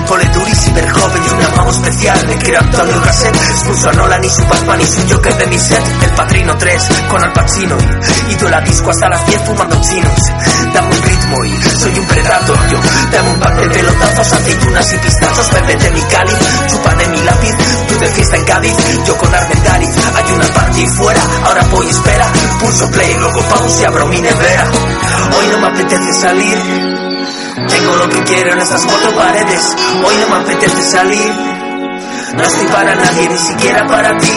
Me ponen poleduris y joven y un llamado especial. Le quiero Antonio Gasset, expulso a Nolan y su Batman y su Joker de mi set. El Padrino 3 con Al Pacino y, y la disco hasta las 10 fumando chinos. Dame un ritmo y soy un predator. Dame un par de pelotazos, aceitunas y pistachos. Bebete mi cáliz, chupa de mi lápiz. Tú de fiesta en Cádiz, yo con Armendariz. Hay una party fuera, ahora voy espera. Pulso play, luego pause y abro mi nevera. Hoy no me apetece salir. Tengo lo que quiero en estas cuatro paredes. Hoy no me apetece salir. No estoy para nadie, ni siquiera para ti.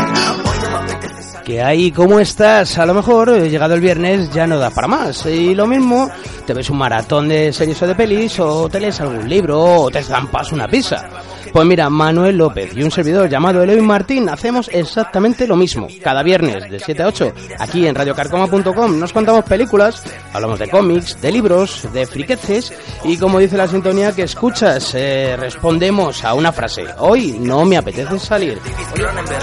¿Qué hay? ¿Cómo estás? A lo mejor, eh, llegado el viernes, ya no da para más. Y lo mismo, te ves un maratón de series o de pelis, o te lees algún libro, o te zampas una pizza. Pues mira, Manuel López y un servidor llamado Eloy Martín hacemos exactamente lo mismo. Cada viernes de 7 a 8, aquí en radiocarcoma.com, nos contamos películas, hablamos de cómics, de libros, de friqueces y como dice la sintonía que escuchas, eh, respondemos a una frase. Hoy no me apetece salir.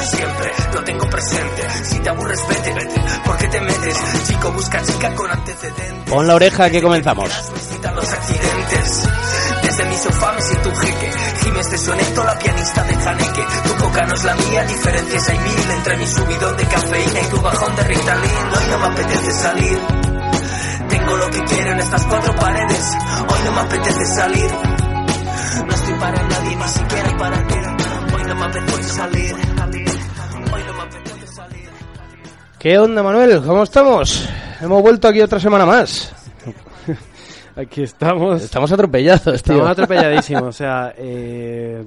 Siempre, lo tengo presente. Si te aburres, vete, vete. ¿Por qué te metes? Chico busca chica con antecedentes. Pon la oreja que comenzamos. Los accidentes. Desde mi sofá me siento un jeque. Gimes de soneto, la pianista de Janeque. Tu coca no es la mía, diferencias hay mil entre mi subidón de cafeína y tu bajón de Ritalin. Hoy no me apetece salir. Tengo lo que quiero en estas cuatro paredes. Hoy no me apetece salir. No estoy para nadie, ni siquiera para ti. Hoy no me apetece salir. ¿Qué onda, Manuel? ¿Cómo estamos? Hemos vuelto aquí otra semana más. Aquí estamos. Estamos atropellados, tío. Estamos atropelladísimos. O sea, eh,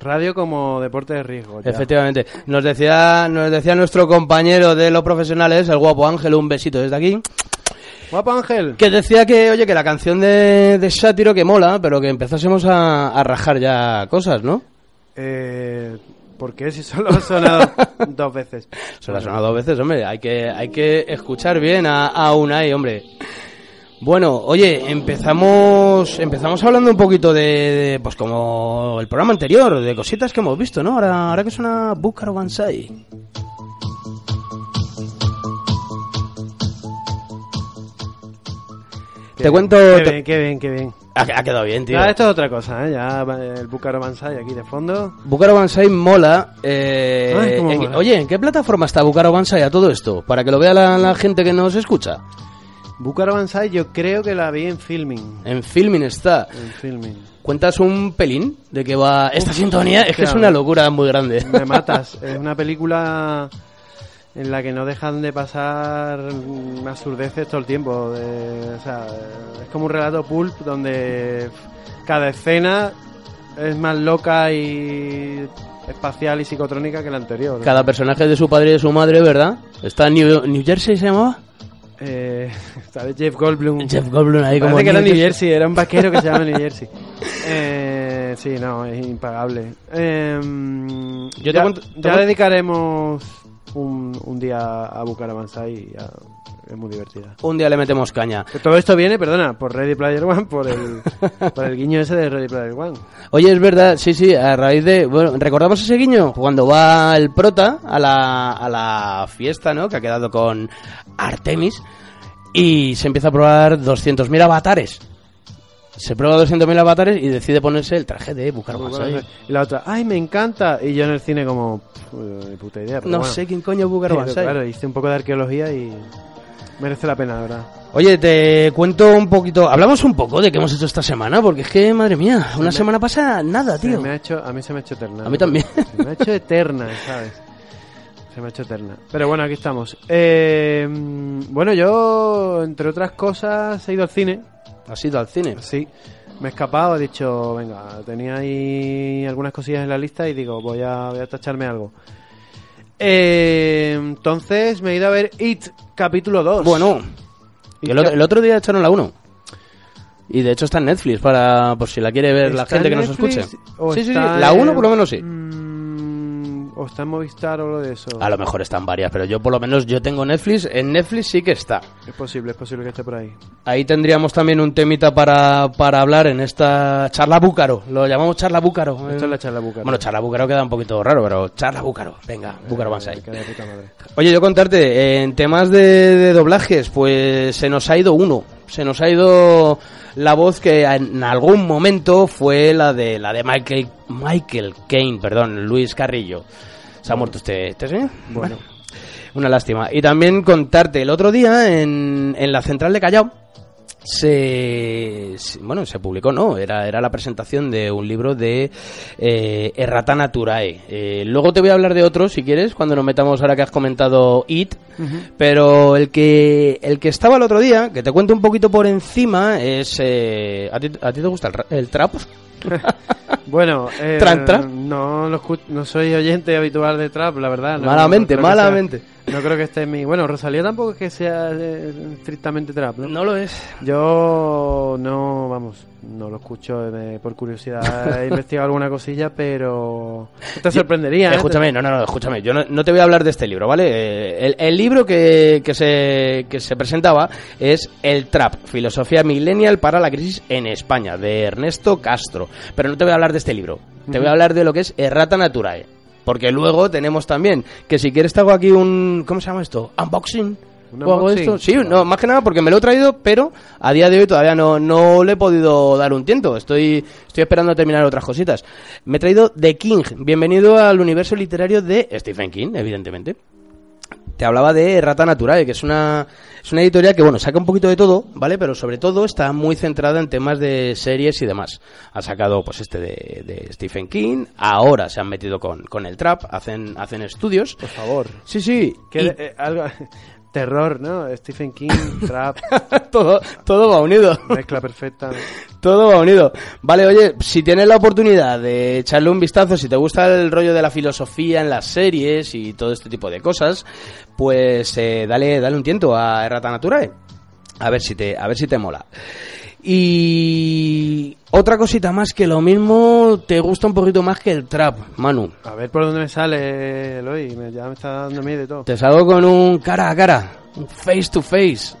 radio como deporte de riesgo. ya. Efectivamente. Nos decía, nos decía nuestro compañero de los profesionales, el guapo Ángel, un besito desde aquí, Guapo Ángel. que decía que, oye, que la canción de, de Sátiro que mola, pero que empezásemos a, a rajar ya cosas, ¿no? Eh, ¿Por qué si solo ha sonado dos veces? Se la ha sonado dos veces, hombre. Hay que, hay que escuchar bien a, a Unai, hombre. Bueno, oye, empezamos, empezamos hablando un poquito de, de, pues como el programa anterior, de cositas que hemos visto, ¿no? Ahora, ahora que suena Búcaro Banzai. Qué Te cuento- Qué bien, qué bien, qué bien. Ha, ha quedado bien, tío. Ya, esto es otra cosa, ¿eh? Ya el Búcaro Banzai aquí de fondo. Búcaro Banzai mola. eh, Ay, en- mola. Oye, ¿en qué plataforma está Búcaro Banzai a todo esto? Para que lo vea la, la gente que nos escucha. Búcaro Banzai yo creo que la vi en filming. En Filming está. En filming. ¿Cuentas un pelín de que va esta sintonía? Es que es claro. una locura muy grande. Me matas. Es una película en la que no dejan de pasar absurdeces todo el tiempo. de- o sea, es como un relato pulp donde cada escena es más loca y espacial y psicotrónica que la anterior. Cada personaje de su padre y de su madre, ¿verdad? Está en New, New Jersey, ¿se llamaba? Eh, ¿sabes? Jeff Goldblum. Jeff Goldblum ahí como... Que era New Jersey, era un vaquero que se llama New Jersey. Eh, sí, no, es impagable. Eh, Yo te ya, cuento- te ya cuento- dedicaremos un, un día a buscar a Banzai y ya- es muy divertida. Un día le metemos caña. Todo esto viene, perdona, por Ready Player One, por el, por el guiño ese de Ready Player One. Oye, es verdad, sí, sí, a raíz de... Bueno, ¿recordamos ese guiño? Cuando va el prota a la, a la fiesta, ¿no? Que ha quedado con Artemis y se empieza a probar 200.000 avatares. Se prueba 200.000 avatares y decide ponerse el traje de Búcaro Banzai. Y la otra, ¡ay, me encanta! Y yo en el cine como, "Pff, ni puta idea. Pero No bueno. sé quién coño es Pero Banzai. Claro, hice un poco de arqueología y merece la pena, la verdad. Oye, te cuento un poquito... Hablamos un poco de qué hemos hecho esta semana, porque es que, madre mía, una semana pasada, nada, Se tío. me ha hecho, a mí se me ha hecho eterna. A mí también. Se me ha hecho eterna, ¿sabes? Se me ha hecho eterna. Pero bueno, aquí estamos. Eh, bueno, yo, entre otras cosas, he ido al cine. Has ido al cine. Sí. Me he escapado, he dicho, venga, tenía ahí algunas cosillas en la lista y digo, voy a, voy a tacharme algo. Eh, entonces me he ido a ver It, capítulo 2. Bueno, el otro, el otro día echaron la 1. Y de hecho está en Netflix, para por si la quiere ver la ¿Está gente en que nos escuche. Sí, sí, sí, la en- 1 por lo menos sí. Mm, o está en Movistar o lo de eso. A lo mejor están varias, pero yo por lo menos yo tengo Netflix. En Netflix sí que está. Es posible, es posible que esté por ahí. Ahí tendríamos también un temita para, para hablar en esta charla búcaro. Lo llamamos charla búcaro. Esto es la charla búcaro. Bueno, charla búcaro queda un poquito raro, pero charla búcaro. Venga, búcaro. Que de puta madre. Oye, yo contarte, en temas de, de doblajes, pues se nos ha ido uno. Se nos ha ido la voz que en algún momento fue la de la de Michael Michael Caine, perdón, Luis Carrillo. ¿Se ha muerto este, este señor? Bueno. Una lástima. Y también contarte, el otro día en, en la central de Callao se, bueno se publicó no era era la presentación de un libro de eh, Errata Naturae Eh, luego te voy a hablar de otros si quieres cuando nos metamos ahora que has comentado It pero el que el que estaba el otro día que te cuento un poquito por encima es eh, ¿a, ti, a ti te gusta el, el trap Bueno, eh, Tran, tran. No, no soy oyente habitual de trap, la verdad. no- Malamente, malamente. sea- no creo que esté en mi... Bueno, Rosalía tampoco es que sea eh, estrictamente trap, ¿no? no lo es Yo no, vamos, no lo escucho eh, por curiosidad. He investigado alguna cosilla, pero... Te sorprendería, ¿eh? Escúchame, no, no, no, escúchame. Yo no, no te voy a hablar de este libro, ¿vale? Eh, El, el libro que, que, se, que se presentaba es El Trap, Filosofía Millennial para la Crisis en España, de Ernesto Castro. Pero no te voy a hablar de este libro. Te voy a hablar de lo que es Errata Naturae. Porque luego tenemos también, que si quieres te hago aquí un... ¿Cómo se llama esto? ¿Unboxing? ¿Un ¿O esto? Sí, no, más que nada porque me lo he traído, pero a día de hoy todavía no, no le he podido dar un tiento. Estoy, estoy esperando a terminar otras cositas. Me he traído The King. Bienvenido al universo literario de Stephen King, evidentemente. Te hablaba de Rata Naturae, que es una, es una editorial que, bueno, saca un poquito de todo, ¿vale? Pero sobre todo está muy centrada en temas de series y demás. Ha sacado, pues, este de, de Stephen King. Ahora se han metido con, con el trap, hacen, hacen estudios. Por favor. Sí, sí. Y- eh, algo... Terror, ¿no? Stephen King, trap, todo, todo va unido. mezcla perfecta. Todo va unido. Vale, oye, si tienes la oportunidad de echarle un vistazo, si te gusta el rollo de la filosofía en las series y todo este tipo de cosas, pues eh, dale, dale un tiento a Errata Naturae. A ver si te, a ver si te mola. Y otra cosita más que lo mismo te gusta un poquito más que el trap, Manu. A ver por dónde me sale, Eloy. Ya me está dando miedo y todo. Te salgo con un cara a cara, un face to face.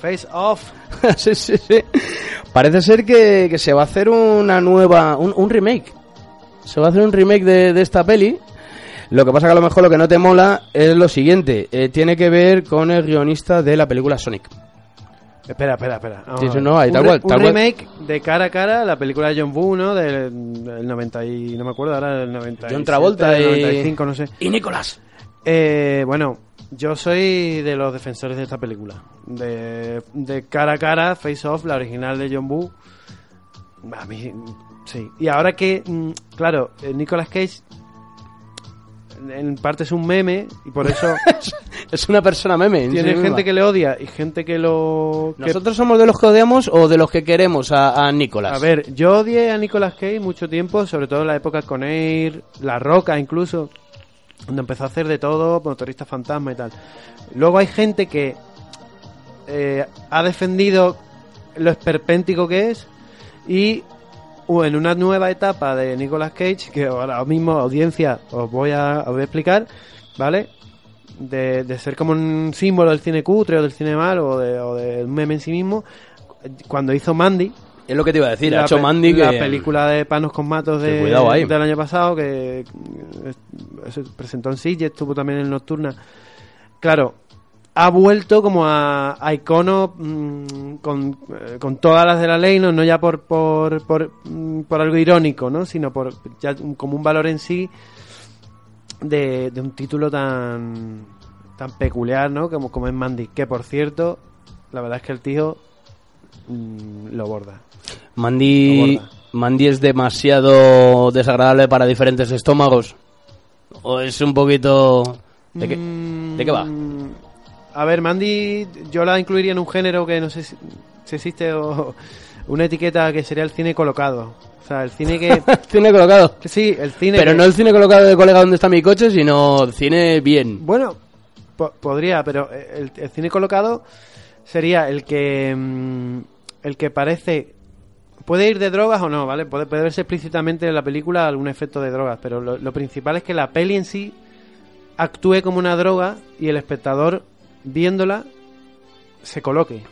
Face off. sí, sí, sí. Parece ser que, que se va a hacer una nueva. Un, un remake. Se va a hacer un remake de, de esta peli. Lo que pasa que a lo mejor lo que no te mola es lo siguiente. eh, tiene que ver con el guionista de la película Sonic. Espera, espera, espera. Vamos Sí, a sí, ver. no, ahí, un tal re- cual, un tal cual. remake de cara a cara, la película de John Woo, ¿no? Del, del 90 y... No me acuerdo ahora, del 90 John Travolta y- 95, no sé. Y Nicolás. Eh, bueno, yo soy de los defensores de esta película. De, de cara a cara, Face Off, la original de John Woo. A mí, sí. Y ahora que, mm, claro, eh, Nicolas Cage en parte es un meme y por eso Es una persona meme. en sí tiene misma. gente que le odia y gente que lo... que- ¿Nosotros somos de los que odiamos o de los que queremos a, a Nicolás? A ver, yo odié a Nicolas Cage mucho tiempo, sobre todo en la época con Air, La Roca incluso, donde empezó a hacer de todo, motorista fantasma y tal. Luego hay gente que eh, ha defendido lo esperpéntico que es y en una nueva etapa de Nicolas Cage, que ahora mismo audiencia os voy a, os voy a explicar, ¿vale? De, de ser como un símbolo del cine cutre o del cine malo o, de, o del meme en sí mismo, cuando hizo Mandy, Es lo que te iba a decir. la ha hecho Mandy que... la película de Panos con Matos de, del año pasado que eh, se presentó en Sitges, estuvo también en Nocturna. Claro, ha vuelto como a, a icono mm, con, eh, con todas las de la ley, no, no ya por por, por, mm, por algo irónico, ¿no? sino por ya como un valor en sí de, de un título tan tan peculiar, ¿no? Como, como es Mandy, que por cierto, la verdad es que el tío mm, lo borda. Mandy, Lo borda. Mandy es demasiado desagradable para diferentes estómagos. ¿O es un poquito... ¿De qué, Mm, ¿de qué va? A ver, Mandy, yo la incluiría en un género que no sé si, si existe o una etiqueta que sería el cine colocado. O sea, el cine que... cine colocado. que sí, el cine Pero que- no el cine colocado de colega donde está mi coche, sino cine bien. Bueno, po- podría, pero el, el cine colocado sería el que... mm, el que parece... Puede ir de drogas o no, ¿vale? Puede, puede verse explícitamente en la película algún efecto de drogas, pero lo, lo principal es que la peli en sí actúe como una droga y el espectador viéndola se coloque.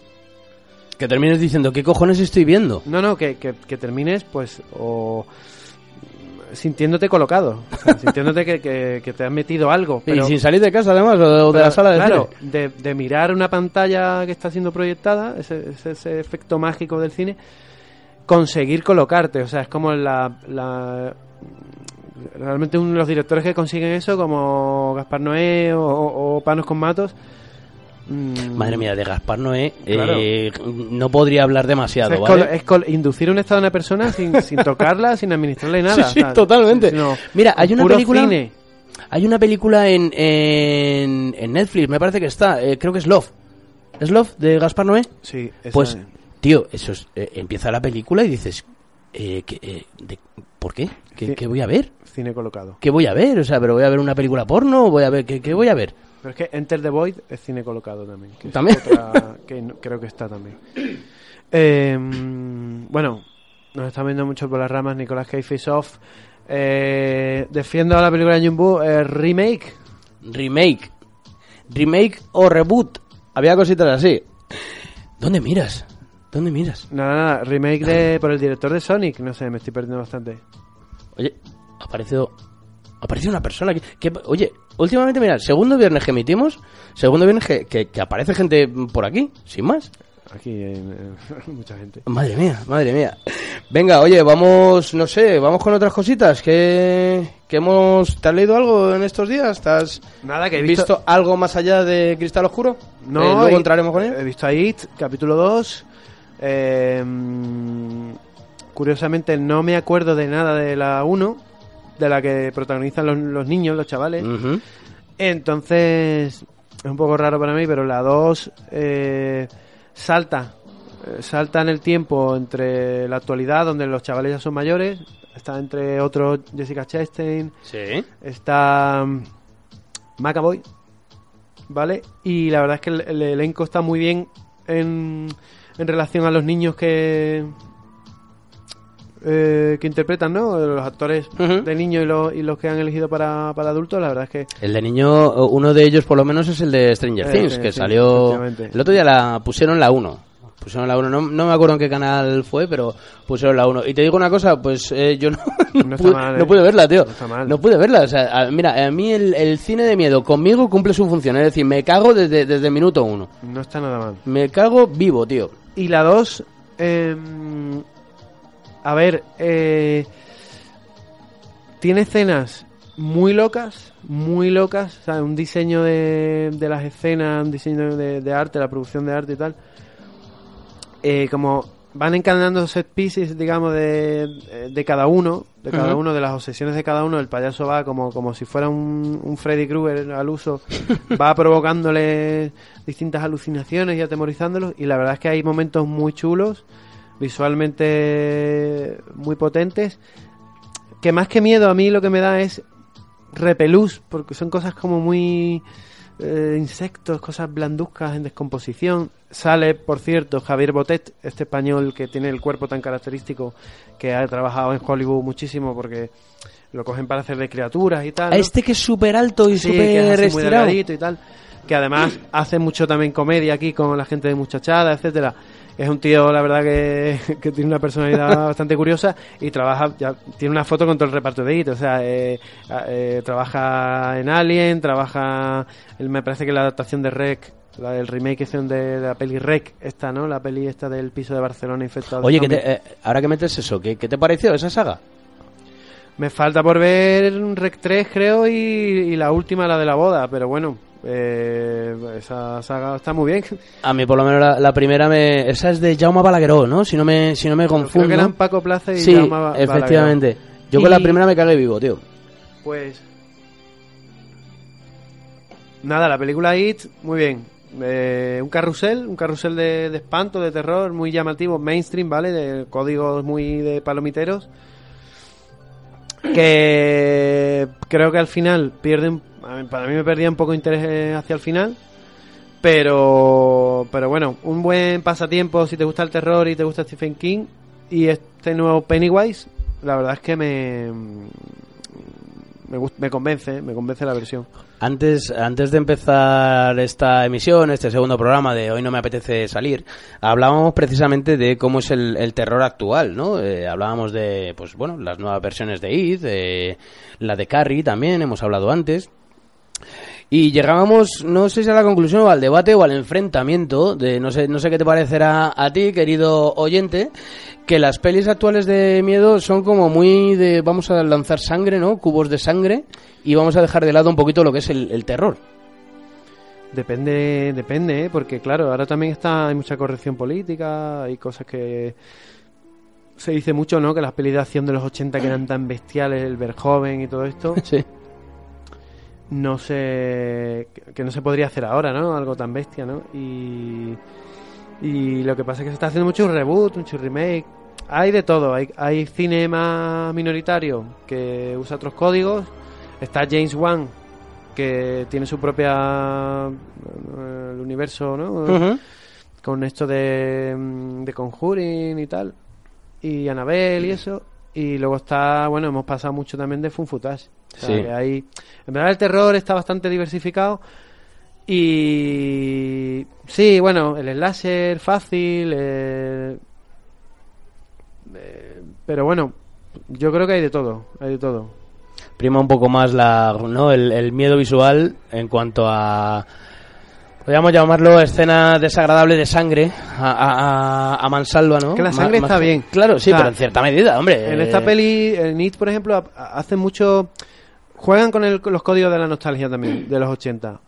Que termines diciendo, ¿qué cojones estoy viendo? No, no, que, que, que termines, pues, o sintiéndote colocado, o sea, sintiéndote que, que- que te has metido algo. Pero, y sin salir de casa, además, o de, o de la sala de claro, cine. de, de mirar una pantalla que está siendo proyectada, ese, ese, ese efecto mágico del cine, conseguir colocarte, o sea, es como la... la realmente uno de los directores que consiguen eso, como Gaspar Noé o, o- o Panos con Matos. Mm, Madre mía, de Gaspar Noé, Claro. eh, no podría hablar o demasiado, sea, es, ¿vale? col- es col- inducir un estado a una persona sin, sin tocarla, sin administrarle nada. Sí, sí, o sea, totalmente. sino Mira, hay una película- cine. Hay una película en, en, en Netflix, me parece que está, eh, creo que es Love. ¿Es Love de Gaspar Noé? Sí, esa Pues, es. tío, eso es, eh, empieza la película y dices, eh, ¿qué, eh, de- ¿por qué? ¿Qué, qué voy a ver? cine colocado. ¿Qué voy a ver? O sea, pero voy a ver una película porno, o voy a ver, ¿qué, qué voy a ver? Pero es que Enter the Void es cine colocado también. que ¿También? otra que no- creo que está también. Eh, bueno, nos está viendo mucho por las ramas Nicolás Cage Face Off. Eh, defiendo a la película de Jumbo eh, remake. Remake. Remake o reboot. Había cositas así. ¿Dónde miras? ¿Dónde miras? Nada, nada, remake de, por el director de Sonic. No sé, me estoy perdiendo bastante. Oye, ha aparecido, ha aparecido una persona que, que- Oye, últimamente, mira, segundo viernes que emitimos, segundo viernes que, que- que aparece gente por aquí, sin más. Aquí hay eh, mucha gente. Madre mía, madre mía. Venga, oye, vamos, no sé, vamos con otras cositas. que que hemos... ¿Te has leído algo en estos días? ¿Te has Nada, que he visto, visto... algo más allá de Cristal Oscuro? No, Eh, luego he- entraremos con él. He visto a It, capítulo 2. Eh, curiosamente no me acuerdo de nada de la 1, de la que protagonizan los, los niños, los chavales. Entonces, es un poco raro para mí, pero la 2 eh, salta. eh, salta en el tiempo entre la actualidad, donde los chavales ya son mayores. Está entre otros Jessica Chastain, Sí. está mm, Macaboy, ¿vale? Y la verdad es que el, el elenco está muy bien en, en relación a los niños que eh, que interpretan, ¿no? Los actores de niños y los, y los que han elegido para, para adultos, la verdad es que El de niño, uno de ellos por lo menos es el de Stranger Eh, Things, que sí, salió... El otro día la pusieron la 1. Pusieron la 1, no, no me acuerdo en qué canal fue, pero pusieron la 1. Y te digo una cosa, pues eh, yo no, No está pude, mal, no ¿eh? pude verla, tío. No está mal. No pude verla. O sea, a- mira, a mí el, el cine de miedo conmigo cumple su función. Es decir, me cago desde, desde el minuto 1. no está nada mal. Me cago vivo, tío. Y la 2, a ver, eh, tiene escenas muy locas, muy locas, o sea, un diseño de, de las escenas, un diseño de, de arte, la producción de arte y tal. Eh, como van encadenando set pieces, digamos, de, de cada uno, de cada uno, de las obsesiones de cada uno, el payaso va como, como si fuera un, un Freddy Krueger al uso, va provocándole distintas alucinaciones y atemorizándolos, y la verdad es que hay momentos muy chulos, visualmente muy potentes, que más que miedo a mí lo que me da es repelús, porque son cosas como muy eh, insectos, cosas blanduzcas en descomposición. Sale, por cierto, Javier Botet, este español que tiene el cuerpo tan característico, que ha trabajado en Hollywood muchísimo porque lo cogen para hacer de criaturas y tal. Este que es súper alto y Sí, súper muy estirado. y tal. Que además hace mucho también comedia aquí con la gente de muchachada, etcétera. Es un tío, la verdad, que, que tiene una personalidad bastante curiosa y trabaja, ya tiene una foto con todo el reparto de IT. O sea, eh, eh, trabaja en Alien, trabaja, él me parece que la adaptación de Rec, la del remake hicieron de, la peli Rec, esta, ¿no? La peli esta del piso de Barcelona infectado. Oye, que te- eh, ahora que metes eso, ¿qué, qué te pareció esa saga? Me falta por ver Rec 3, creo, y, y la última, la de la boda, pero bueno, eh, esa saga está muy bien. A mí por lo menos la, la primera me... Esa es de Jaume Balagueró, ¿no? Si no me, si no me Creo confundo. que eran Paco Plaza y sí, Jaume Ba- efectivamente. Yo Y- con la primera me cagué vivo, tío. Pues. Nada, la película It, muy bien. Eh, un carrusel, un carrusel de, de espanto, de terror, muy llamativo, mainstream, ¿vale? De códigos muy de palomiteros. Que creo que al final pierden. Para mí me perdía un poco de interés eh, hacia el final. Pero, pero bueno, un buen pasatiempo si te gusta el terror y te gusta Stephen King. Y este nuevo Pennywise, la verdad es que me, me, me convence, me convence la versión. Antes, antes de empezar esta emisión, este segundo programa de Hoy no me apetece salir, hablábamos precisamente de cómo es el, el terror actual, ¿no? Eh, hablábamos de, pues bueno, las nuevas versiones de It, de la de Carrie también, hemos hablado antes. Y llegábamos, no sé si a la conclusión o al debate o al enfrentamiento de, no sé, no sé qué te parecerá a ti, querido oyente, que las pelis actuales de miedo son como muy de, vamos a lanzar sangre, ¿no? Cubos de sangre y vamos a dejar de lado un poquito lo que es el, el terror. Depende, depende, ¿eh? porque claro, ahora también está, hay mucha corrección política, hay cosas que se dice mucho, ¿no? Que las pelis de acción de los 80 que eran tan bestiales, el Verjoven y todo esto, Sí. No se que no se podría hacer ahora, ¿no? Algo tan bestia, ¿no? Y y lo que pasa es que se está haciendo mucho reboot, mucho remake. Hay de todo, hay, hay cine más minoritario que usa otros códigos. Está James Wan que tiene su propia eh, el universo, ¿no? Con esto de, mm, de Conjuring y tal, y Annabelle y eso. Y luego está, bueno, hemos pasado mucho también de Fun Footage. O sea, Sí. que hay, en verdad el terror está bastante diversificado. Y sí, bueno, el slasher fácil. eh, eh, pero bueno, yo creo que hay de todo, hay de todo. Prima un poco más la, ¿no? el, el miedo visual en cuanto a, podríamos llamarlo escena desagradable de sangre a, a, mansalva, ¿no? Que la sangre está bien. Claro, sí, O sea, pero en cierta medida, hombre. En eh, esta peli, en It, por ejemplo, ha- hacen mucho. Juegan con, el- con los códigos de la nostalgia también, de los 80.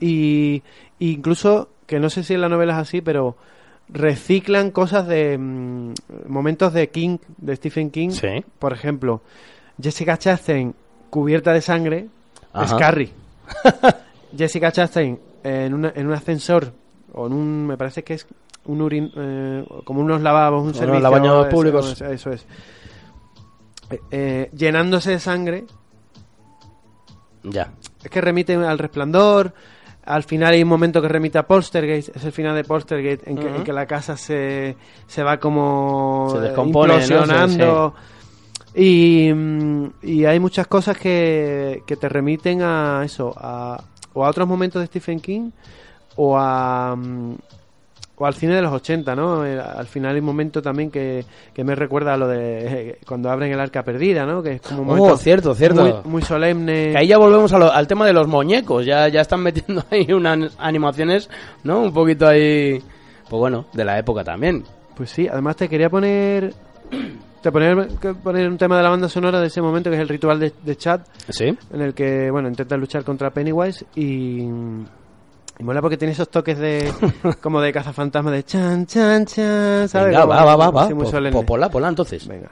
Y incluso, que no sé si en la novela es así, pero reciclan cosas de. mm, momentos de King, de Stephen King. Sí. Por ejemplo, Jessica Chastain cubierta de sangre es Ajá. Carrie. Jessica Chastain en, una- en un ascensor, o en un. Me parece que es un urin, eh, como unos lavabos, un servicio. eso- públicos. Eso, eso es. Eh, eh, llenándose de sangre. Ya. Es que remite al resplandor. Al final hay un momento que remite a Poltergeist. Es el final de Poltergeist en que, en que la casa se, se va como Se eh, descompone. Y, mm, y hay muchas cosas que, que te remiten a eso, a, o a otros momentos de Stephen King o a mm, o al cine de los 80, ¿no? Eh, Al final hay un momento también que, que me recuerda a lo de eh, cuando abren el arca perdida, ¿no? Que es como un Oh, momento cierto, cierto. Muy, muy solemne. Que ahí ya volvemos a lo- al tema de los muñecos, ya, ya están metiendo ahí unas animaciones, ¿no? Un poquito ahí, pues bueno, de la época también. Pues sí, además te quería poner te poner, poner un tema de la banda sonora de ese momento que es el ritual de, de Chad ¿Sí? en el que bueno intenta luchar contra Pennywise y, y mola porque tiene esos toques de como de cazafantasma de chan chan chan ¿sabes? Venga, va, va, va, va. solemne. po- Pola, pola, entonces. venga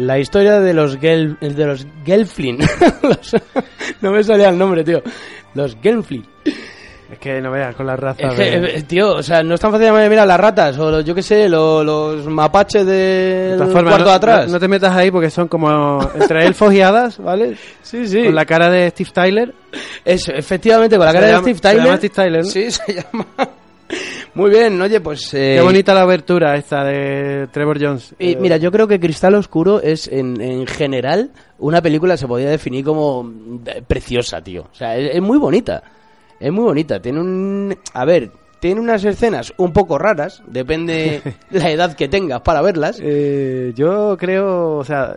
La historia de los Gel, de los Gelflin. Los- no me salía el nombre, tío. Los Gelflin. Es que no veas con la raza Es que, de... eh, tío, o sea, no es tan fácil de mirar las ratas o los, yo qué sé, lo- los mapaches De del formas, cuarto no, de atrás. no- no te metas ahí porque son como entre elfos y hadas, ¿vale? sí, sí. Con la cara de Steve Tyler. Eso, efectivamente, con la Se cara de Steve se Tyler. llama Steve Tyler, ¿no? Sí, se llama. Muy bien, oye, pues. eh, Qué bonita la abertura esta de Trevor Jones. Y Eh, mira, yo creo que Cristal Oscuro es, en, en general, una película se podría definir como eh, preciosa, tío. O sea, es, es muy bonita. Es muy bonita. Tiene un. A ver, tiene unas escenas un poco raras. Depende la edad que tengas para verlas. eh, yo creo, o sea,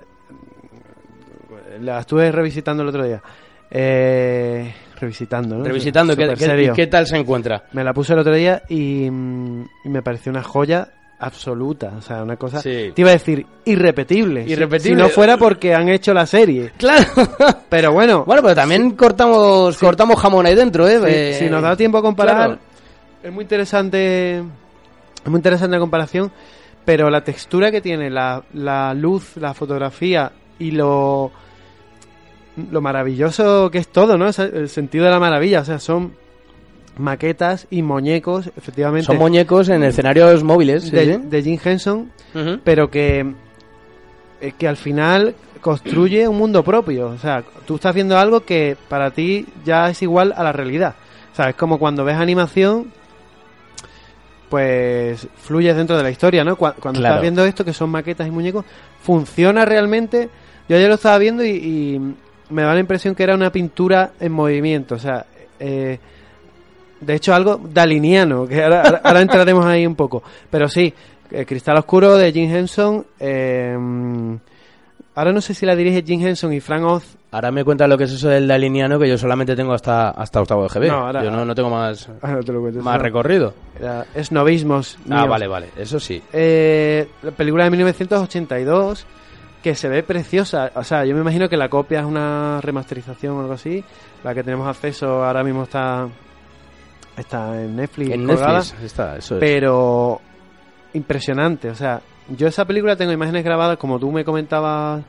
la estuve revisitando el otro día. Eh, revisitando, ¿no? Revisitando, ¿qué, tal se encuentra? Me la puse el otro día y, mm, y me pareció una joya absoluta. O sea, una cosa. Sí. Te iba a decir irrepetible. Irrepetible. Si no fuera porque han hecho la serie. Claro. Pero bueno, bueno, pero también cortamos cortamos jamón ahí dentro, ¿eh? si, Eh, si nos da tiempo a comparar, claro. es muy interesante. Es muy interesante la comparación. Pero la textura que tiene, la, la luz, la fotografía y lo. Lo maravilloso que es todo, ¿no? El sentido de la maravilla. O sea, son maquetas y muñecos, efectivamente. Son muñecos en escenarios móviles. de, sí. de Jim Henson, pero que, eh, que al final construye un mundo propio. O sea, tú estás viendo algo que para ti ya es igual a la realidad. O sea, es como cuando ves animación, pues fluyes dentro de la historia, ¿no? Cu- Cuando Claro. estás viendo esto, que son maquetas y muñecos, funciona realmente. Yo ayer lo estaba viendo y, y me da la impresión que era una pintura en movimiento. O sea, eh, de hecho algo daliniano, que ahora, ahora- ahora entraremos ahí un poco. Pero sí, eh, Cristal Oscuro de Jim Henson. eh, ahora no sé si la dirige Jim Henson y Frank Oz. Ahora me cuentas lo que es eso del daliniano, que yo solamente tengo hasta, hasta octavo de GB. No, ahora- yo no, no tengo más, Ah, no te lo cuento, más recorrido. Era- es novismos. Ah, míos. vale, vale, eso sí. Eh, la película de 1982 que se ve preciosa. O sea, yo me imagino que la copia es una remasterización o algo así. La que tenemos acceso ahora mismo está está en Netflix. En colgada. Netflix está, eso es. pero impresionante. O sea, yo esa película tengo imágenes grabadas, como tú me comentabas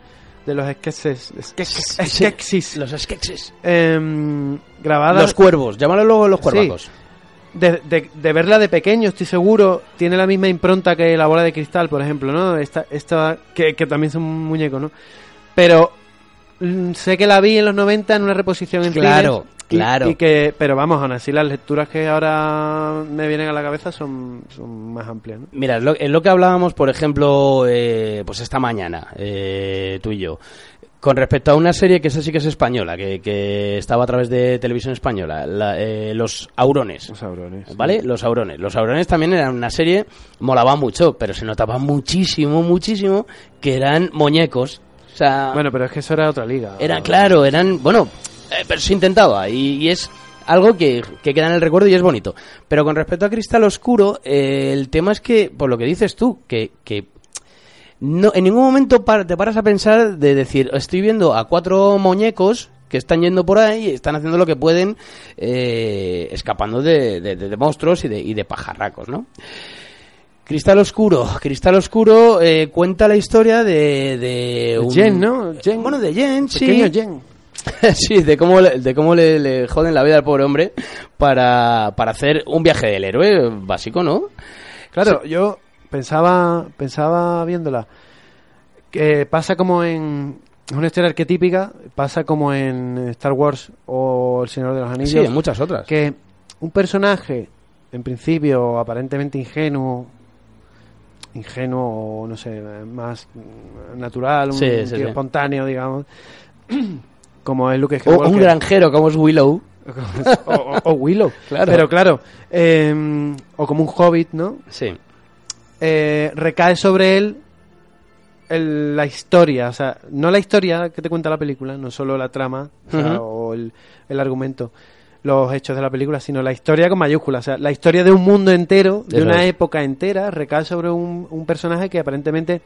de los sketches, sketches, sketches, Los sketches. em, grabadas Los cuervos, llámalo luego los cuervacos. De, de- de verla de pequeño, estoy seguro, tiene la misma impronta que la bola de cristal, por ejemplo, ¿no? Esta, esta que, que también son muñecos, ¿no? Pero mm, sé que la vi en los 90 en una reposición en Claro, cines claro. Y que, pero vamos, aún así las lecturas que ahora me vienen a la cabeza son, son más amplias, ¿no? Mira, es lo, es lo que hablábamos, por ejemplo, eh, pues esta mañana, eh, tú y yo, con respecto a una serie que esa sí que es española, que, que estaba a través de televisión española, la, eh, Los Aurones. Los aurones. ¿Vale? Los Aurones. Los Aurones también eran una serie, molaba mucho, pero se notaba muchísimo, muchísimo que eran muñecos. O sea, Bueno, pero es que eso era otra liga. era claro, eran, bueno, eh, pero se intentaba y, y es algo que, que queda en el recuerdo y es bonito. Pero con respecto a Cristal Oscuro, eh, el tema es que, por lo que dices tú, que, que no, en ningún momento te paras a pensar de decir, estoy viendo a cuatro muñecos que están yendo por ahí y están haciendo lo que pueden, eh, escapando de, de- monstruos y de, y de pajarracos, ¿no? Cristal Oscuro. Cristal Oscuro eh, cuenta la historia de, de un... Jen, ¿no? Jen. Bueno, de Jen, sí. Pequeño Jen. sí, de cómo, le, de cómo le, le joden la vida al pobre hombre para, para hacer un viaje del héroe básico, ¿no? Claro, yo pensaba, pensaba viéndola que pasa como en es una historia arquetípica, pasa como en Star Wars o El Señor de los Anillos, Sí, en muchas otras. que un personaje en principio aparentemente ingenuo ingenuo o no sé, más natural, un Sí, sí, tío sí. espontáneo, digamos, como es Luke O un Skywalker. granjero como es Willow. o, o- o Willow, Claro. pero claro, eh, o como un hobbit, ¿no? Sí. Eh, recae sobre él el- la historia, o sea, no la historia que te cuenta la película, no solo la trama o, sea, o el, el argumento, los hechos de la película, sino la historia con mayúsculas, o sea, la historia de un mundo entero, de una época entera, recae sobre un, un personaje que aparentemente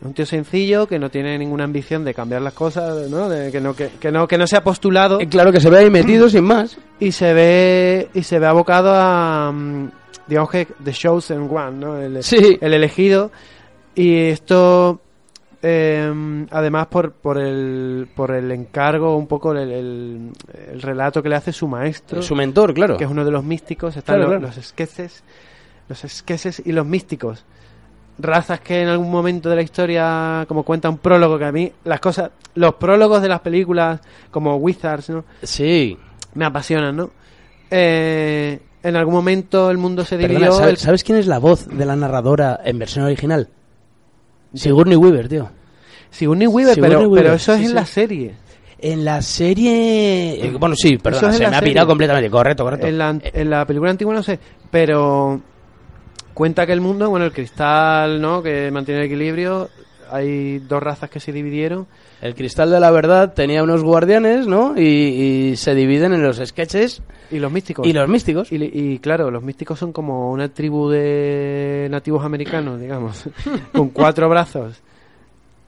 es un tío sencillo, que no tiene ninguna ambición de cambiar las cosas, ¿no? De- que, no que, que no que no se ha postulado Eh, claro que se ve ahí metido sin más. y se ve y se ve abocado a mm, digamos que The Chosen One, ¿no? El, Sí. el elegido y esto eh, además por, por, el, por el encargo, un poco el, el- el relato que le hace su maestro, Su mentor, claro. que es uno de los místicos, están Claro, los, claro. los esqueces, los esqueces y los místicos. Razas que en algún momento de la historia, como cuenta un prólogo, que a mí las cosas, los prólogos de las películas, como Wizards, ¿no? Sí. me apasionan, ¿no? Eh, en algún momento el mundo se Perdona, dividió. ¿sabes, el- sabes quién es la voz de la narradora en versión original? Sigourney Weaver, tío. Sigourney Weaver, Sigourney pero, Weaver, pero eso es sí, en sí. la serie. En la serie... eh, bueno, sí, es en se me ha pirado completamente. Correcto, correcto. En la, Eh, en la película antigua no sé, pero cuenta que el mundo, bueno, el cristal, ¿no? Que mantiene el equilibrio. Hay dos razas que se dividieron. El cristal de la verdad tenía unos guardianes, ¿no? Y, y se dividen en los sketches Y los místicos. y los místicos. Y, y, claro, los místicos son como una tribu de nativos americanos, digamos, con cuatro brazos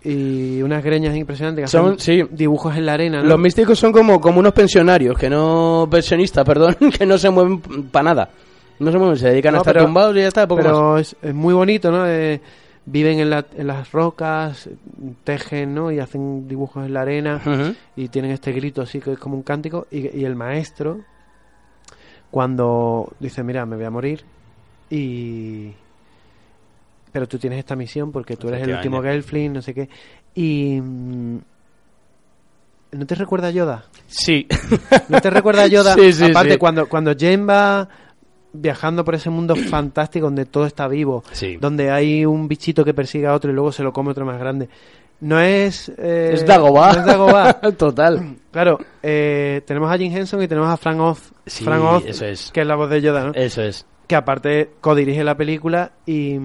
y unas greñas impresionantes que Son- hacen sí. dibujos en la arena. ¿no? Los místicos son como, como unos pensionarios, que no... Pensionistas, perdón, que no se mueven para nada. No se mueven, se dedican a estar pero- tumbados y ya está, poco más. pero es, es muy bonito, ¿no? Eh, viven en, la- en las rocas, tejen, ¿no? Y hacen dibujos en la arena y tienen este grito así que es como un cántico. Y, y el maestro, cuando dice, mira, me voy a morir y... Pero tú tienes esta misión porque tú eres el último. Gelfling, no sé qué. Y... ¿No te recuerda a Yoda? Sí. ¿No te recuerda a Yoda? Sí, sí, Aparte, sí. cuando cuando Jane va viajando por ese mundo fantástico donde todo está vivo, Sí. donde hay un bichito que persigue a otro y luego se lo come otro más grande. No es... eh, es Dagobah. No es Dagobah. Total. claro, eh, tenemos a Jim Henson y tenemos a Frank Oz, Sí, Frank Oz, eso es. que es la voz de Yoda, ¿no? Eso es. que aparte codirige la película y,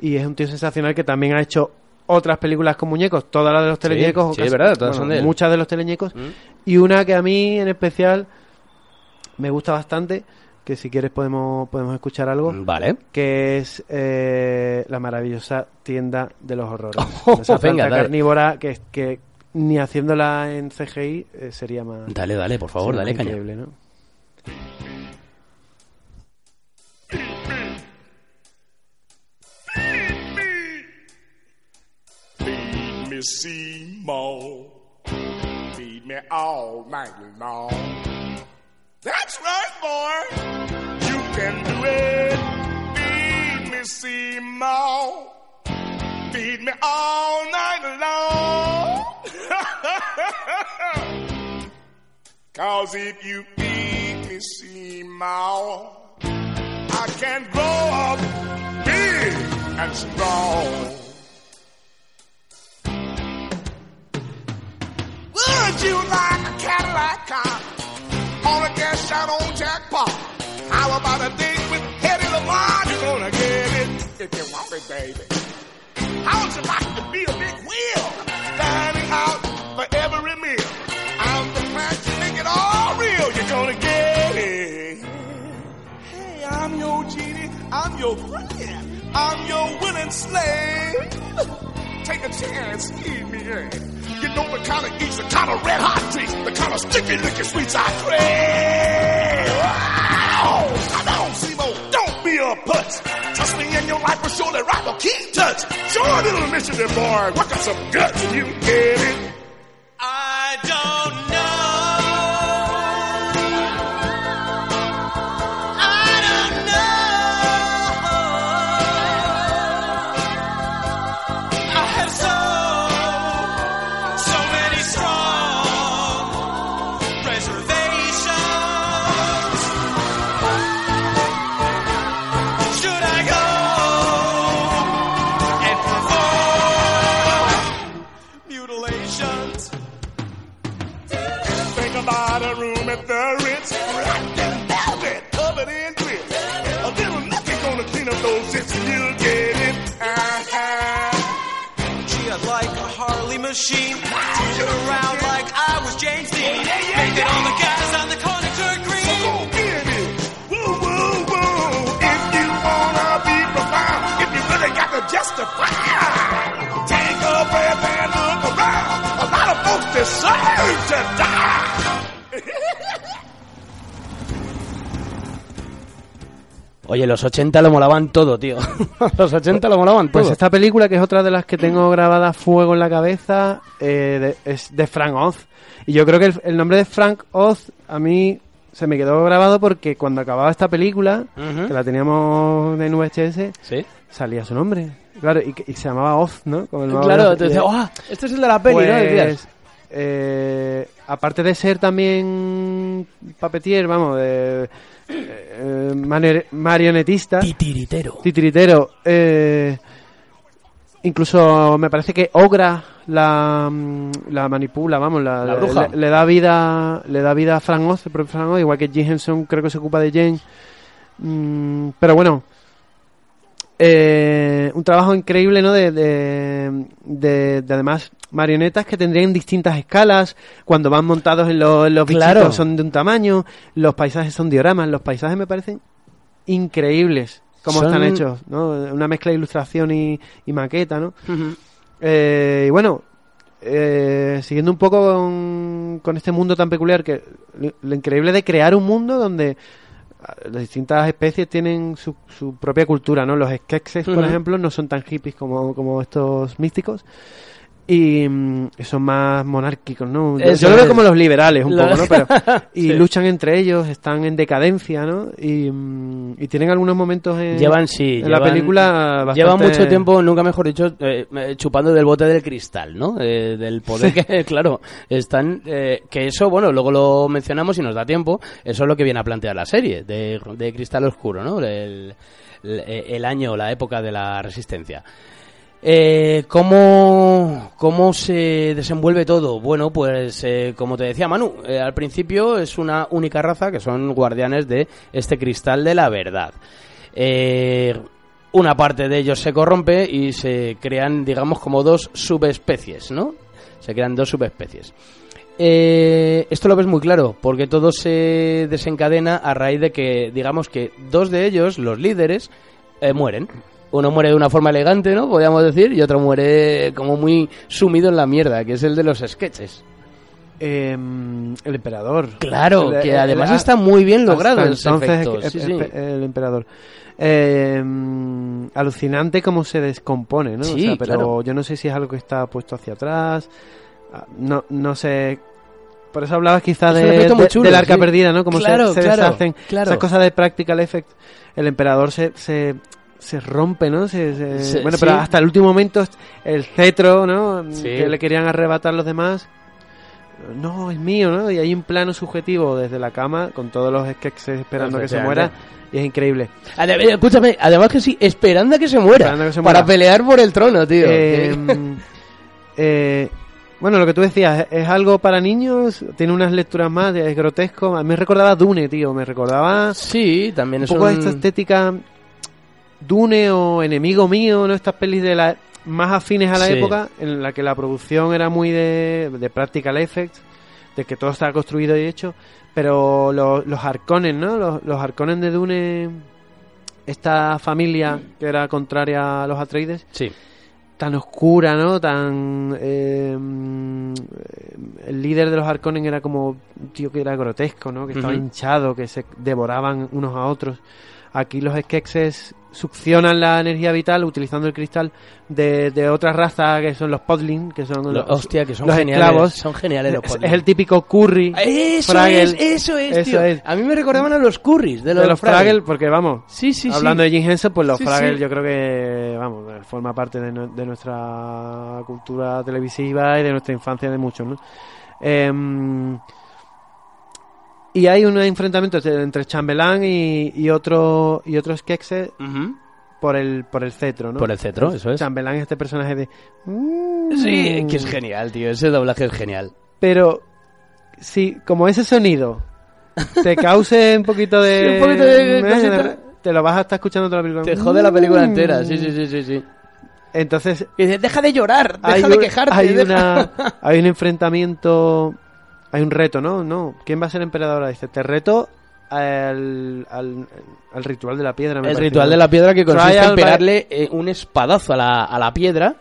y es un tío sensacional que también ha hecho otras películas con muñecos, todas las de los teleñecos, sí, es verdad, todas son de él. muchas de los teleñecos, Mm. y una que a mí en especial me gusta bastante, que si quieres podemos, podemos escuchar algo, Vale. que es eh, la maravillosa tienda de los horrores. Oh, Esa venga, planta dale. carnívora que, que ni haciéndola en CGI eh, sería más, Dale, dale, por favor, dale caña. increíble, ¿no? Feed me Seymour. Feed me all night long. That's right, boy. You can do it. Feed me see, Seymour. Feed me all night long. Cause if you feed me see, Seymour, I can grow up big and strong. Would you like a Cadillac car? On a gas shot on jackpot? How about a date with Hedy Lamar? You're gonna get it if you want it, baby. How would you like to be a big wheel? Dining out for every meal. I'm the plan to make it all real. You're gonna get it. Hey, I'm your genie. I'm your friend. I'm your willing slave. Take a chance, feed me in. You know the kind of the kind of red hot treats, the kind of sticky, licky sweets I crave. Wow! Come on, Simo, don't be a putz. Trust me, and your life will surely a key touch. Sure, little initiative, boy, work on some guts, and you get it. Machine. Oye, los 80 lo molaban todo, tío. los 80 lo molaban todo. Pues esta película, que es otra de las que tengo grabada fuego en la cabeza, eh, de- es de Frank Oz. Y yo creo que el, el nombre de Frank Oz a mí se me quedó grabado porque cuando acababa esta película, que la teníamos en VHS, Sí. salía su nombre. Claro, y, y se llamaba Oz, ¿no? Como el Claro, te decía, ¡ah! Este es el de la peli, ¿no? Eh, aparte de ser también papetier, vamos, de, eh, maniore- marionetista, Titiritero. titiritero, eh, incluso me parece que Ogra la, mm, la manipula, vamos, la, La bruja. Le, le da vida, le da vida a Frank Oz, el propio Frank Oz, igual que Jim Henson creo que se ocupa de Jane. Mm, pero bueno, eh, un trabajo increíble, ¿no? De, de, de- de además marionetas que tendrían distintas escalas. Cuando van montados en los, en los bichitos son de un tamaño. Los paisajes son dioramas. Los paisajes me parecen increíbles Son- están hechos, ¿no? Una mezcla de ilustración y, y maqueta, ¿no? Eh, y bueno, eh, siguiendo un poco con, con este mundo tan peculiar, que lo, lo increíble de crear un mundo donde las distintas especies tienen su, su propia cultura, ¿no? Los skekses, por ejemplo, no son tan hippies como, como estos místicos. Y mm, son más monárquicos, ¿no? Yo, Eso yo lo veo es. como los liberales un Lo- poco, ¿no? Pero, y Sí. luchan entre ellos, están en decadencia, ¿no? Y, mm, y tienen algunos momentos en, Llevan, sí. en la llevan- película bastante... Llevan mucho tiempo, nunca mejor dicho, eh, eh, chupando del bote del cristal, ¿no? Eh, del poder que, claro, están... eh, que eso, bueno, luego lo mencionamos y nos da tiempo. Eso es lo que viene a plantear la serie, de, de Cristal Oscuro, ¿no? El, el, el año, la época de la resistencia. Eh, ¿cómo, ¿Cómo se desenvuelve todo? Bueno, pues eh, como te decía Manu, eh, al principio es una única raza que son guardianes de este cristal de la verdad. Eh, una parte de ellos se corrompe y se crean, digamos, como dos subespecies, ¿no? Se crean dos subespecies. Esto lo ves muy claro, porque todo se desencadena a raíz de que, digamos que dos de ellos, los líderes, mueren. Uno muere de una forma elegante, ¿no? Podríamos decir, y otro muere como muy sumido en la mierda, que es el de los sketches. Em, el emperador. Claro, El- que el- además el- está muy bien logrado entonces, Sí, el- sí. el emperador. Em, alucinante cómo se descompone, ¿no? O Sí, sea, pero claro. yo no sé si es algo que está puesto hacia atrás. Ah, No, no sé. Por eso hablabas quizás Es de, de- chulo, del arca sí. perdida, ¿no? Como Claro, se, se claro, deshacen claro. esas cosas de practical effect. El emperador se, se, se rompe, ¿no? Se, se- Se- bueno, pero sí. hasta el último momento el cetro, ¿no? Sí. Que le querían arrebatar los demás no, es mío, ¿no? Y hay un plano subjetivo desde la cama con todos los skekses esperando que se muera y es increíble. Ade- escúchame, además que sí, esperando a que se muera. Que se para pelear por el trono, tío. Eh, eh, bueno, lo que tú decías, ¿es algo para niños? Tiene unas lecturas más, es grotesco. A mí me recordaba Dune, tío, me recordaba sí, también un es poco un... esta estética Dune o Enemigo Mío, ¿no? Estas pelis de la más afines a la Sí. época en la que la producción era muy de, de practical effects, de que todo estaba construido y hecho, pero los, los Harkonnen, ¿no? Los, los Harkonnen de Dune, esta familia que era contraria a los Atreides, Sí. tan oscura, ¿no? Tan... eh, mm, el líder de los Harkonnen era como un tío que era grotesco, ¿no? Que estaba hinchado, que se devoraban unos a otros. Aquí los Skekses succionan la energía vital utilizando el cristal de, de otra raza que son los Podlin, que son Lo- los, hostia, que son los geniales. esclavos. Son geniales los es, Podlin. es el típico curry Eso Fraggle. es, eso es, Eso tío. es. A mí me recordaban a los curries de los, de los Fraggle, porque vamos, Sí, sí, hablando sí. de Jim Henson, pues los Sí, Fraggle sí. yo creo que, vamos, forma parte de, nu- de nuestra cultura televisiva y de nuestra infancia de muchos, ¿no? Em, y hay un enfrentamiento entre- Chambelán y, y otro y otros Ujú. por el por el cetro, ¿no? Por el cetro, eso es. Chambelán es este personaje de Sí, que es genial, tío. Ese doblaje es genial. pero si como ese sonido te cause un poquito de Sí, un poquito de Eh, cosita. te lo vas a estar escuchando toda la película Te jode la película Mm. entera. Sí, sí, sí, sí. sí. entonces Y dice, deja de llorar, deja hay de quejarte. hay deja". una hay un enfrentamiento hay un reto no no quién va a ser emperador dice te reto al, al, al ritual de la piedra me El ritual de la piedra que consiste Trial en by- pegarle eh, un espadazo a la, a la piedra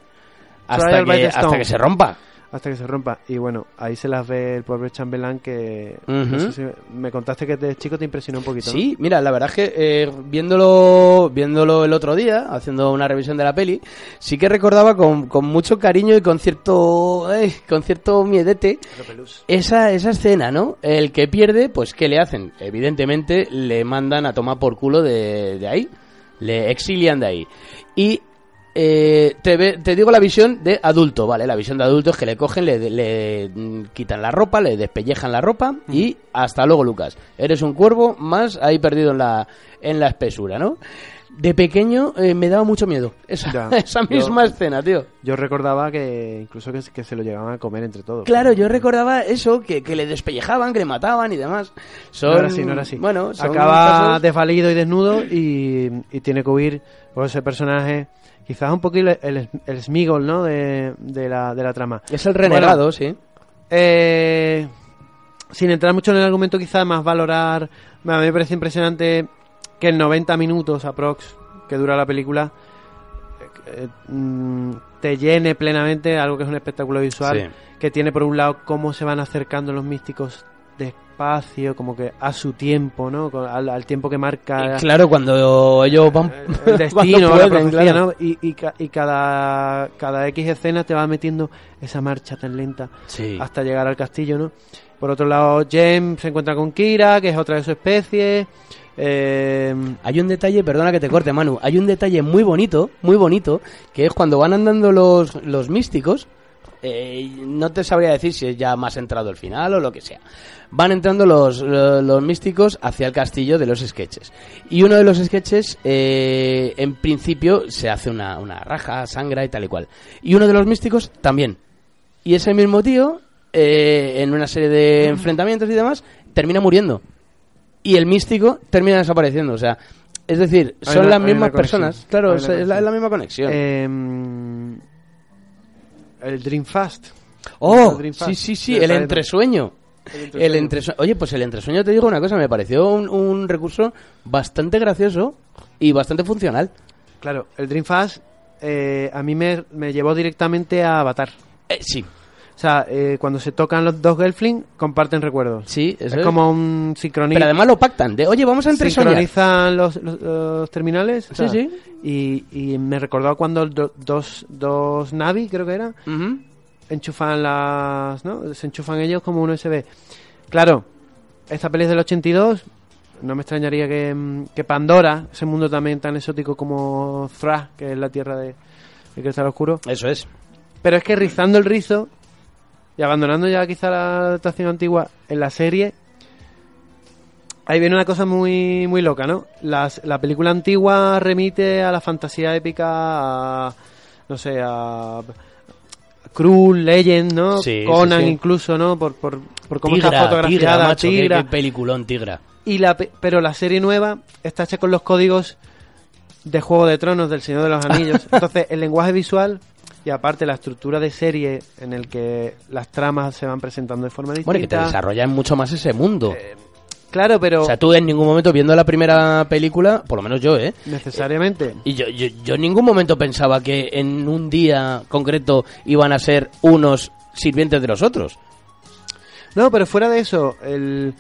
hasta que, hasta que se rompa. Hasta que se rompa. Y bueno, ahí se las ve el pobre chambelán que... no sé si me contaste que de chico te impresionó un poquito. ¿no? Sí, mira, la verdad es que eh, viéndolo, viéndolo el otro día, haciendo una revisión de la peli, sí que recordaba con, con mucho cariño y con cierto, ay, con cierto miedete esa, esa escena, ¿no? El que pierde, pues ¿qué le hacen? Evidentemente le mandan a tomar por culo de, de ahí, le exilian de ahí. Y eh, te, ve- te digo la visión de adulto, ¿vale? La visión de adulto es que le cogen, le, le, quitan la ropa, le despellejan la ropa y hasta luego, Lucas. Eres un cuervo más ahí perdido en la, en la espesura, ¿no? De pequeño eh, me daba mucho miedo esa, Ya. esa misma Yo- escena, tío. Yo recordaba que incluso que, que se lo llegaban a comer entre todos. Claro, yo recordaba eso, que, que le despellejaban, que le mataban y demás. Son, No era así, no era así. Bueno, Acaba casos- desvalido y desnudo y, y tiene que huir por ese personaje, quizás un poquito el, el, el Smigol, ¿no? De, de, la, de la trama. Es el renegado, Bueno, sí. Eh, sin entrar mucho en el argumento, quizás más valorar. A mí me parece impresionante que en 90 minutos aprox que dura la película eh, mm, te llene plenamente algo que es un espectáculo visual Sí. que tiene por un lado cómo se van acercando los místicos despacio, como que a su tiempo, ¿no? Al, al tiempo que marca Y claro, cuando ellos van... el destino, la profecía, claro. ¿no? Y, y, ca- y cada, cada X escena te va metiendo esa marcha tan lenta Sí. hasta llegar al castillo, ¿no? Por otro lado, Jem se encuentra con Kira, que es otra de su especie. Eh, Hay un detalle, perdona que te corte, Manu. Hay un detalle muy bonito, muy bonito, que es cuando van andando los, los místicos. Eh, no te sabría decir si es ya más entrado el final o lo que sea. Van entrando los, lo- los místicos hacia el castillo de los sketches. Y uno de los sketches, eh, en principio, se hace una, una raja, sangra y tal y cual. Y uno de los místicos también. Y ese mismo tío, eh, en una serie de enfrentamientos y demás, termina muriendo. Y el místico termina desapareciendo. O sea, es decir, son una- las mismas personas. Claro, es, la, conexión. es la misma conexión. eh, el Dream Fast. oh, Dream sí, Fast. sí, sí, el entresueño. El entresueño. Oye, pues el entresueño, te digo una cosa, me pareció un, un recurso bastante gracioso y bastante funcional. Claro, el Dream Fast eh, a mí me, me llevó directamente a Avatar. Eh, sí, O sea, eh, cuando se tocan los dos Gelfling, comparten recuerdos. sí, eso es como un sincronismo. Pero además lo pactan, de oye, vamos a entresoñar. sincronizan los, los- los terminales. o Sí, sea, sí. Y, y me recordó cuando do- dos, dos Navi, creo que era, Ujú. enchufan las. ¿no? Se enchufan ellos como un USB. Claro, esta peli es del 82. No me extrañaría que, mm, que Pandora, ese mundo también tan exótico como Thra, que es la tierra de, de Cristal Oscuro. Eso es. Pero es que rizando el rizo y abandonando ya quizá la adaptación antigua en la serie, ahí viene una cosa muy, muy loca, ¿no? Las- la película antigua remite a la fantasía épica, a, no sé, a Cruel, Legend, ¿no? Sí, Conan sí, sí. incluso, ¿no? Por, por, por cómo Tigra, está fotografiada, tigra, macho, Tigra. qué peliculón, tigra. Y la, pe- pero la serie nueva está hecha con los códigos de Juego de Tronos, del Señor de los Anillos. Entonces, el lenguaje visual y aparte la estructura de serie en el que las tramas se van presentando de forma distinta. Bueno, que te desarrollan mucho más ese mundo. Claro, pero O sea, tú en ningún momento viendo la primera película, por lo menos yo, ¿eh? necesariamente. Y yo, yo, yo en ningún momento pensaba que en un día concreto iban a ser unos sirvientes de los otros. No, pero fuera de eso, el,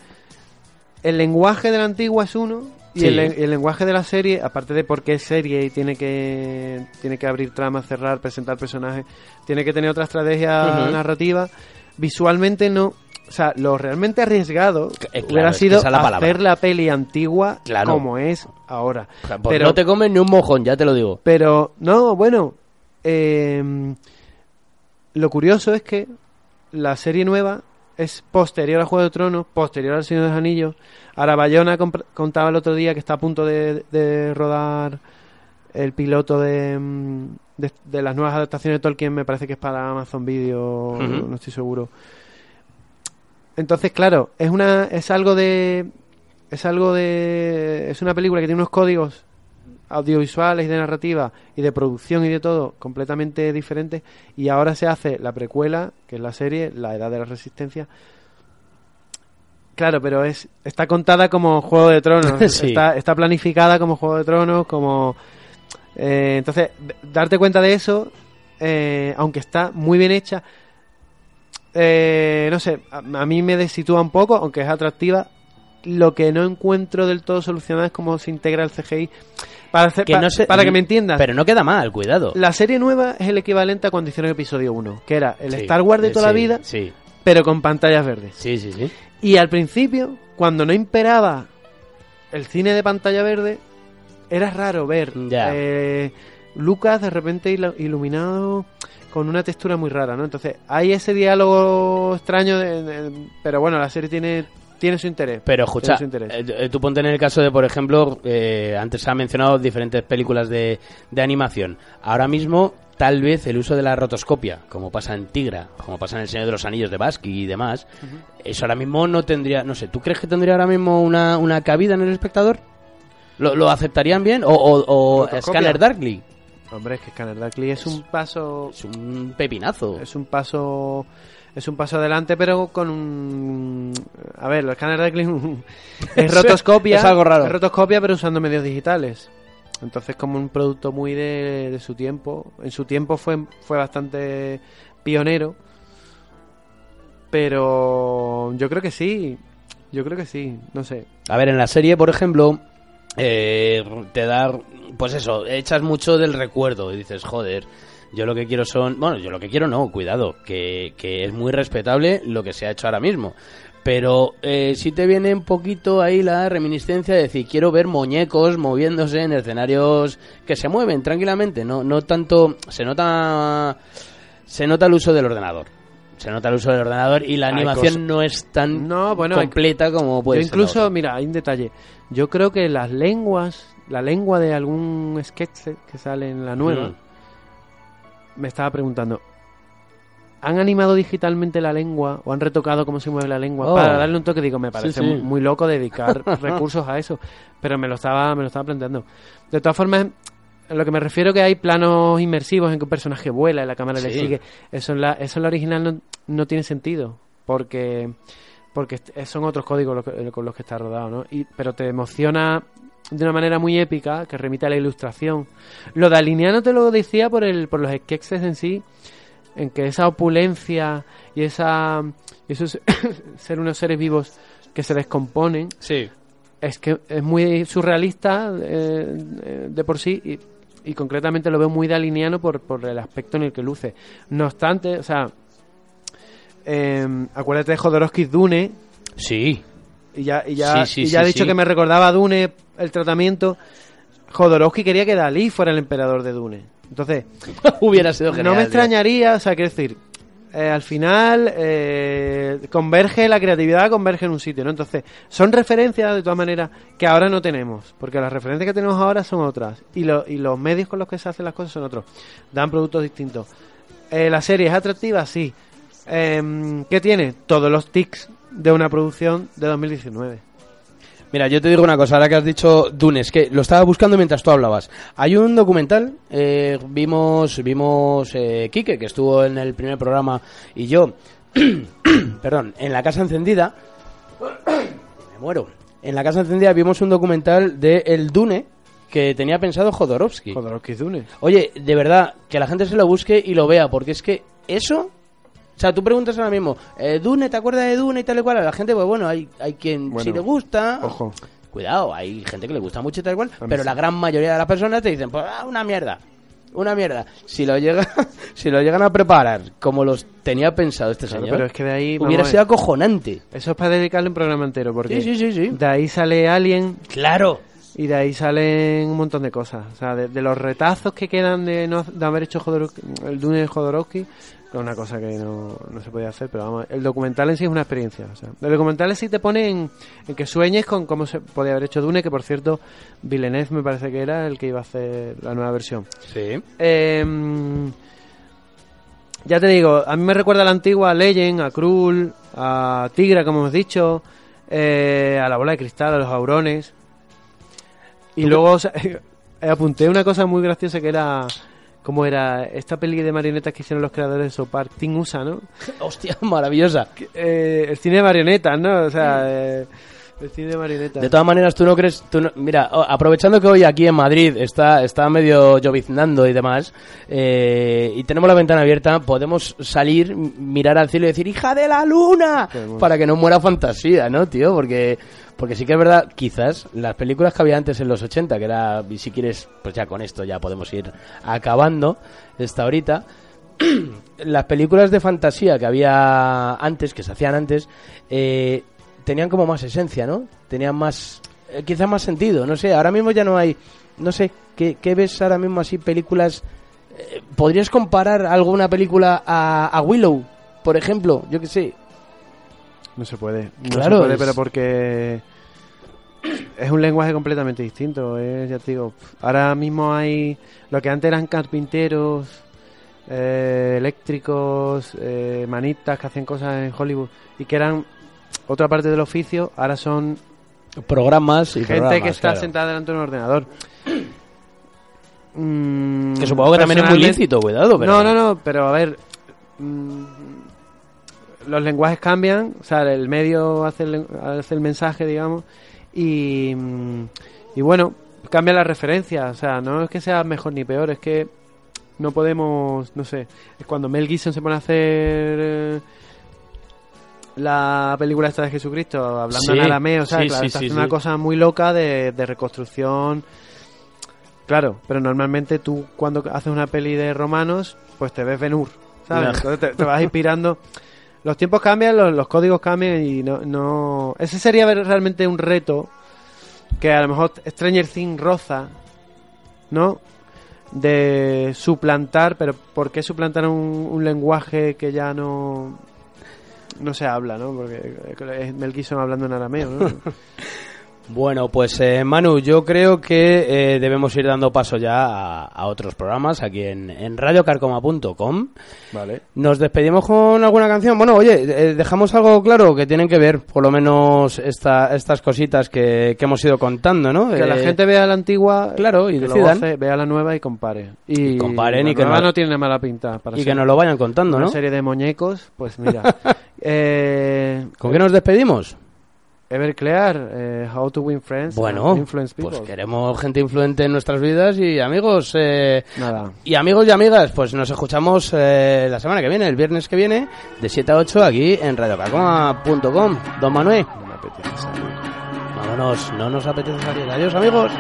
el lenguaje de la antigua es uno y Sí. el, len- el lenguaje de la serie, aparte de porque es serie y tiene que tiene que abrir tramas, cerrar, presentar personajes, tiene que tener otra estrategia Ujú. narrativa, visualmente no, o sea, lo realmente arriesgado Eh, claro, hubiera sido es la palabra. hacer la peli antigua Claro. como es ahora. O sea, pues pero no te comes ni un mojón, ya te lo digo. pero, no, bueno, eh, lo curioso es que la serie nueva es posterior a Juego de Tronos, posterior al Señor de los Anillos. Ahora Bayona contaba el otro día que está a punto de, de rodar el piloto de, mm, de, de las nuevas adaptaciones de Tolkien, me parece que es para Amazon Video, no estoy seguro. Entonces, claro, es una es algo de es algo de es una película que tiene unos códigos audiovisuales y de narrativa y de producción y de todo completamente diferentes y ahora se hace la precuela que es la serie la edad de la resistencia claro pero es está contada como juego de tronos Sí. está, está planificada como juego de tronos como eh, entonces darte cuenta de eso eh, aunque está muy bien hecha eh, no sé, a, a mí me desitúa un poco, aunque es atractiva. Lo que no encuentro del todo solucionado es cómo se integra el CGI. Para, hacer- Que pa- no se- para que me entiendas, Pero no queda mal, cuidado. la serie nueva es el equivalente a cuando hicieron episodio 1, que era el Sí, Star Wars de toda la vida, Sí, pero con pantallas verdes. sí, sí. sí. Y al principio, cuando no imperaba el cine de pantalla verde, era raro ver Ya. eh, Lucas de repente ilu- iluminado con una textura muy rara, ¿no? Entonces, hay ese diálogo extraño, de- de- pero bueno, la serie tiene, tiene su interés. Pero escucha, eh, eh, tú ponte en el caso de, por ejemplo, eh, antes se ha mencionado diferentes películas de, de animación. Ahora mismo, tal vez el uso de la rotoscopia, como pasa en Tigra, como pasa en El Señor de los Anillos de Basque y demás, eso ahora mismo no tendría, no sé, ¿tú crees que tendría ahora mismo una, una cabida en el espectador? ¿Lo, lo aceptarían bien? ¿O, o, o. Scanner Darkly? Hombre, es que Scanner Darkly es un paso... Es un pepinazo. Es un paso... Es un paso adelante, pero con un... A ver, los Scanner Darkly es un- es rotoscopia. Es algo raro. Es rotoscopia, pero usando medios digitales. Entonces, como un producto muy de, de su tiempo. En su tiempo fue, fue bastante pionero. Pero yo creo que sí. Yo creo que sí. No sé. A ver, en la serie, por ejemplo, eh, te da, pues eso, echas mucho del recuerdo y dices, joder, yo lo que quiero son, bueno, yo lo que quiero no, cuidado, que, que es muy respetable lo que se ha hecho ahora mismo. Pero eh, sí te viene un poquito ahí la reminiscencia de decir, quiero ver muñecos moviéndose en escenarios que se mueven tranquilamente, no, no tanto, se nota, se nota el uso del ordenador. Se nota el uso del ordenador y la Hay animación no es tan No, bueno, hay- completa como puede Yo incluso, mira, hay un detalle. Yo creo que las lenguas, la lengua de algún sketch que sale en la nueva, Mm. me estaba preguntando, ¿han animado digitalmente la lengua o han retocado cómo se mueve la lengua Oh. para darle un toque? Digo, me parece sí. muy- muy loco dedicar recursos a eso, pero me lo estaba me lo estaba planteando. De todas formas, a lo que me refiero que hay planos inmersivos en que un personaje vuela y la cámara le Sí. sigue. Eso en la, eso en la original no, no tiene sentido, porque porque son otros códigos lo que- con los que está rodado, ¿no? Y, pero te emociona de una manera muy épica que remite a la ilustración. Lo de Alineano te lo decía por el por los sketches en sí, en que esa opulencia y esa y eso es- ser unos seres vivos que se descomponen Sí. es que es muy surrealista eh, eh, de por sí y, y concretamente lo veo muy daliniano por, por el aspecto en el que luce. No obstante, o sea, eh, acuérdate de Jodorowsky's Dune Sí. y ya, y ya, Sí, sí, y ya he dicho que me recordaba a Dune el tratamiento. Jodorowsky quería que Dalí fuera el emperador de Dune. Entonces, Hubiera sido genial. no me extrañaría, o sea, quiero decir, eh, al final eh, converge la creatividad, converge en un sitio, ¿no? Entonces, son referencias de todas maneras que ahora no tenemos, porque las referencias que tenemos ahora son otras y, lo- y los medios con los que se hacen las cosas son otros, dan productos distintos. Eh, la serie es atractiva, sí. Em, ¿Qué tiene? Todos los tics de una producción de 2019. Mira, yo te digo una cosa, ahora que has dicho Dunes, que lo estaba buscando mientras tú hablabas. Hay un documental, eh, vimos, vimos eh, Quique, que estuvo en el primer programa, y yo, perdón, en la casa encendida, me muero. En la casa encendida vimos un documental de El Dune que tenía pensado Jodorowsky. Jodorowsky Dune. Oye, de verdad, que la gente se lo busque y lo vea, porque es que eso... O sea, tú preguntas ahora mismo, eh, Dune, ¿te acuerdas de Dune y tal y cual? A la gente, pues bueno, hay, hay quien Bueno, si le gusta... Ojo. Cuidado, hay gente que le gusta mucho y tal y cual, pero sí. la gran mayoría de las personas te dicen, pues ah, una mierda, una mierda. Si lo llega, si lo llegan a preparar como los tenía pensado este Claro, señor, pero es que de ahí, hubiera sido acojonante. Eso es para dedicarle un programa entero, porque Sí, sí, sí, sí. de ahí sale Alien, Claro. Y de ahí salen un montón de cosas. O sea, de, de los retazos que quedan de, no, de haber hecho Jodorowsky, el Dune de Jodorowsky, que es una cosa que no, no se podía hacer, pero vamos, el documental en sí es una experiencia. O sea, el documental en sí te pone en, en que sueñes con cómo se podía haber hecho Dune, que por cierto, Villeneuve me parece que era el que iba a hacer la nueva versión. Sí. Eh, ya te digo, a mí me recuerda a la antigua Legend, a Krull, a Tigra, como hemos dicho, eh, a la bola de cristal, a los aurones. Y luego o sea, apunté una cosa muy graciosa que era, como era esta peli de marionetas que hicieron los creadores de Sopar, Tim USA, ¿no? Hostia, maravillosa. Eh, el cine de marionetas, ¿no? O sea, eh, Vestido de marineta. De todas maneras, tú no crees. Tú no- mira, aprovechando que hoy aquí en Madrid está, está medio lloviznando y demás, eh, y tenemos la ventana abierta, podemos salir, mirar al cielo y decir, ¡hija de la luna! Para que no muera fantasía, ¿no, tío? Porque, porque sí que es verdad, quizás las películas que había antes en los 80, que era, y si quieres, pues ya con esto ya podemos ir acabando esta horita. las películas de fantasía que había antes, que se hacían antes, eh, tenían como más esencia, ¿no? Tenían más, eh, quizás más sentido, no sé, ahora mismo ya no hay, no sé, ¿qué, qué ves ahora mismo así películas? eh, ¿Podrías comparar alguna película a, a Willow, por ejemplo? Yo qué sé. No se puede. No Claro, se puede, es- pero porque es un lenguaje completamente distinto. eh, ya te digo, ahora mismo hay lo que antes eran carpinteros, eh, eléctricos, eh, manitas que hacían cosas en Hollywood y que eran otra parte del oficio, ahora son Programas y gente programas, que está claro. sentada delante de un ordenador. Mm, Que supongo que también es muy lícito, cuidado, pero... no, no, no, pero a ver. mm, los lenguajes cambian, o sea, el medio hace el, len- hace el mensaje, digamos, y, y bueno, cambia la referencia, o sea, no es que sea mejor ni peor, es que no podemos, no sé, es cuando Mel Gibson se pone a hacer eh, la película esta de Jesucristo, hablando Sí, en arameo, o sea, sí, claro, está una cosa muy loca de, de reconstrucción. Claro, pero normalmente tú cuando haces una peli de romanos, pues te ves Benur, ¿sabes? Entonces te, te vas inspirando. Los tiempos cambian, los, códigos cambian y no, no... Ese sería realmente un reto que a lo mejor Stranger Things roza, ¿no? De suplantar, pero ¿por qué suplantar un, lenguaje que ya no no se habla, ¿no? Porque es Mel Gibson hablando en arameo, ¿no? Bueno, pues eh, Manu, yo creo que eh, debemos ir dando paso ya a, a otros programas aquí en, en radiocarcoma.com. vale. Nos despedimos con alguna canción. Bueno, oye, eh, dejamos algo claro que tienen que ver, por lo menos, esta, estas cositas que, que hemos ido contando, ¿no? Que la Eh, gente vea la antigua, claro, y que lo decidan. goce, vea la nueva y compare. Y, Y comparen y que no- no tiene mala pinta para y ser que nos lo vayan contando, una ¿no? serie de muñecos, pues mira. eh, ¿Con qué nos despedimos? Everclear, eh, How to Win Friends, Bueno, Influence pues People. queremos gente influente en nuestras vidas y amigos, eh, Nada. y amigos y amigas, pues nos escuchamos eh, la semana que viene, el viernes que viene, de 7 a 8 aquí en radiocarcoma.com. Don Manuel, No me apetece salir. vámonos, no nos apetece salir. Adiós amigos.